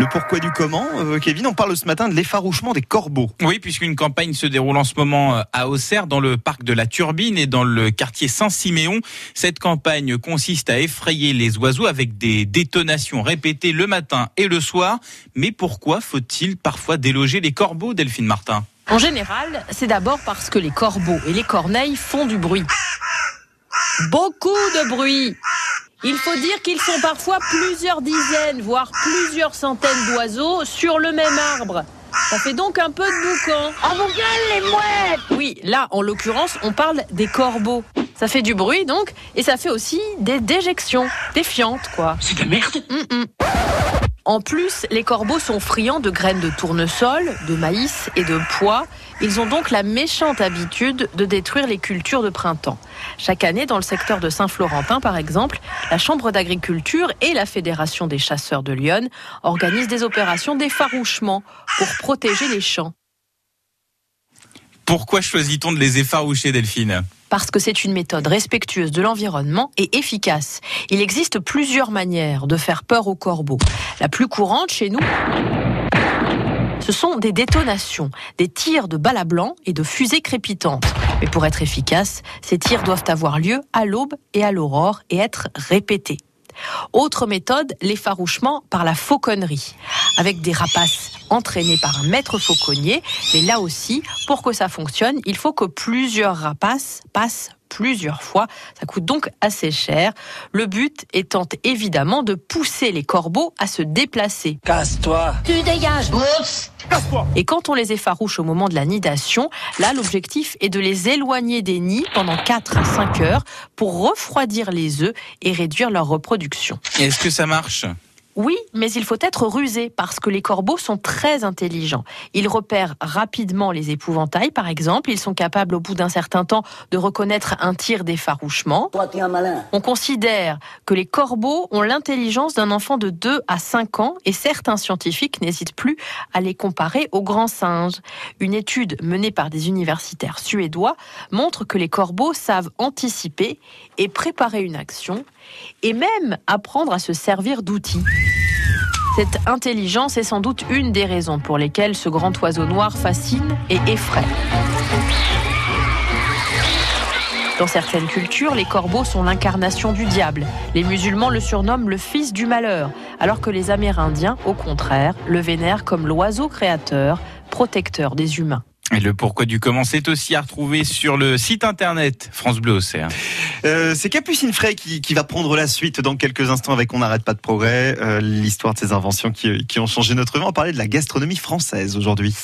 Le pourquoi du comment, euh, Kevin, on parle ce matin de l'effarouchement des corbeaux. Oui, puisqu'une campagne se déroule en ce moment euh, à Auxerre, dans le parc de la Turbine et dans le quartier Saint-Siméon. Cette campagne consiste à effrayer les oiseaux avec des détonations répétées le matin et le soir. Mais pourquoi faut-il parfois déloger les corbeaux, Delphine Martin? En général, c'est d'abord parce que les corbeaux et les corneilles font du bruit. Beaucoup de bruit. Il faut dire qu'ils sont parfois plusieurs dizaines, voire plusieurs centaines d'oiseaux sur le même arbre. Ça fait donc un peu de boucan. En vous gueule les mouettes Oui, là, en l'occurrence, on parle des corbeaux. Ça fait du bruit donc, et ça fait aussi des déjections, des fientes quoi. C'est de la merde Mm, mm. En plus, les corbeaux sont friands de graines de tournesol, de maïs et de pois. Ils ont donc la méchante habitude de détruire les cultures de printemps. Chaque année, dans le secteur de Saint-Florentin, par exemple, la Chambre d'agriculture et la Fédération des chasseurs de Lyon organisent des opérations d'effarouchement pour protéger les champs. Pourquoi choisit-on de les effaroucher, Delphine? Parce que c'est une méthode respectueuse de l'environnement et efficace. Il existe plusieurs manières de faire peur aux corbeaux. La plus courante chez nous, ce sont des détonations, des tirs de balles à et de fusées crépitantes. Mais pour être efficaces, ces tirs doivent avoir lieu à l'aube et à l'aurore et être répétés. Autre méthode, l'effarouchement par la fauconnerie, avec des rapaces entraînés par un maître fauconnier. Mais là aussi, pour que ça fonctionne, il faut que plusieurs rapaces passent plusieurs fois. Ça coûte donc assez cher. Le but étant évidemment de pousser les corbeaux à se déplacer. Casse-toi Tu dégages Oups Et quand on les effarouche au moment de la nidation, là, l'objectif est de les éloigner des nids pendant 4 à 5 heures pour refroidir les œufs et réduire leur reproduction. Est-ce que ça marche? Oui, mais il faut être rusé parce que les corbeaux sont très intelligents. Ils repèrent rapidement les épouvantails, par exemple. Ils sont capables, au bout d'un certain temps, de reconnaître un tir d'effarouchement. On considère que les corbeaux ont l'intelligence d'un enfant de 2 à 5 ans et certains scientifiques n'hésitent plus à les comparer aux grands singes. Une étude menée par des universitaires suédois montre que les corbeaux savent anticiper et préparer une action et même apprendre à se servir d'outils. Cette intelligence est sans doute une des raisons pour lesquelles ce grand oiseau noir fascine et effraie. Dans certaines cultures, les corbeaux sont l'incarnation du diable. Les musulmans le surnomment le fils du malheur, alors que les Amérindiens, au contraire, le vénèrent comme l'oiseau créateur, protecteur des humains. Et le pourquoi du comment, c'est aussi à retrouver sur le site internet France Bleu Auxerre. Euh, c'est Capucine Frey qui, qui va prendre la suite dans quelques instants avec On n'arrête pas de progrès, euh, l'histoire de ces inventions qui, qui ont changé notre vie. On va parler de la gastronomie française aujourd'hui.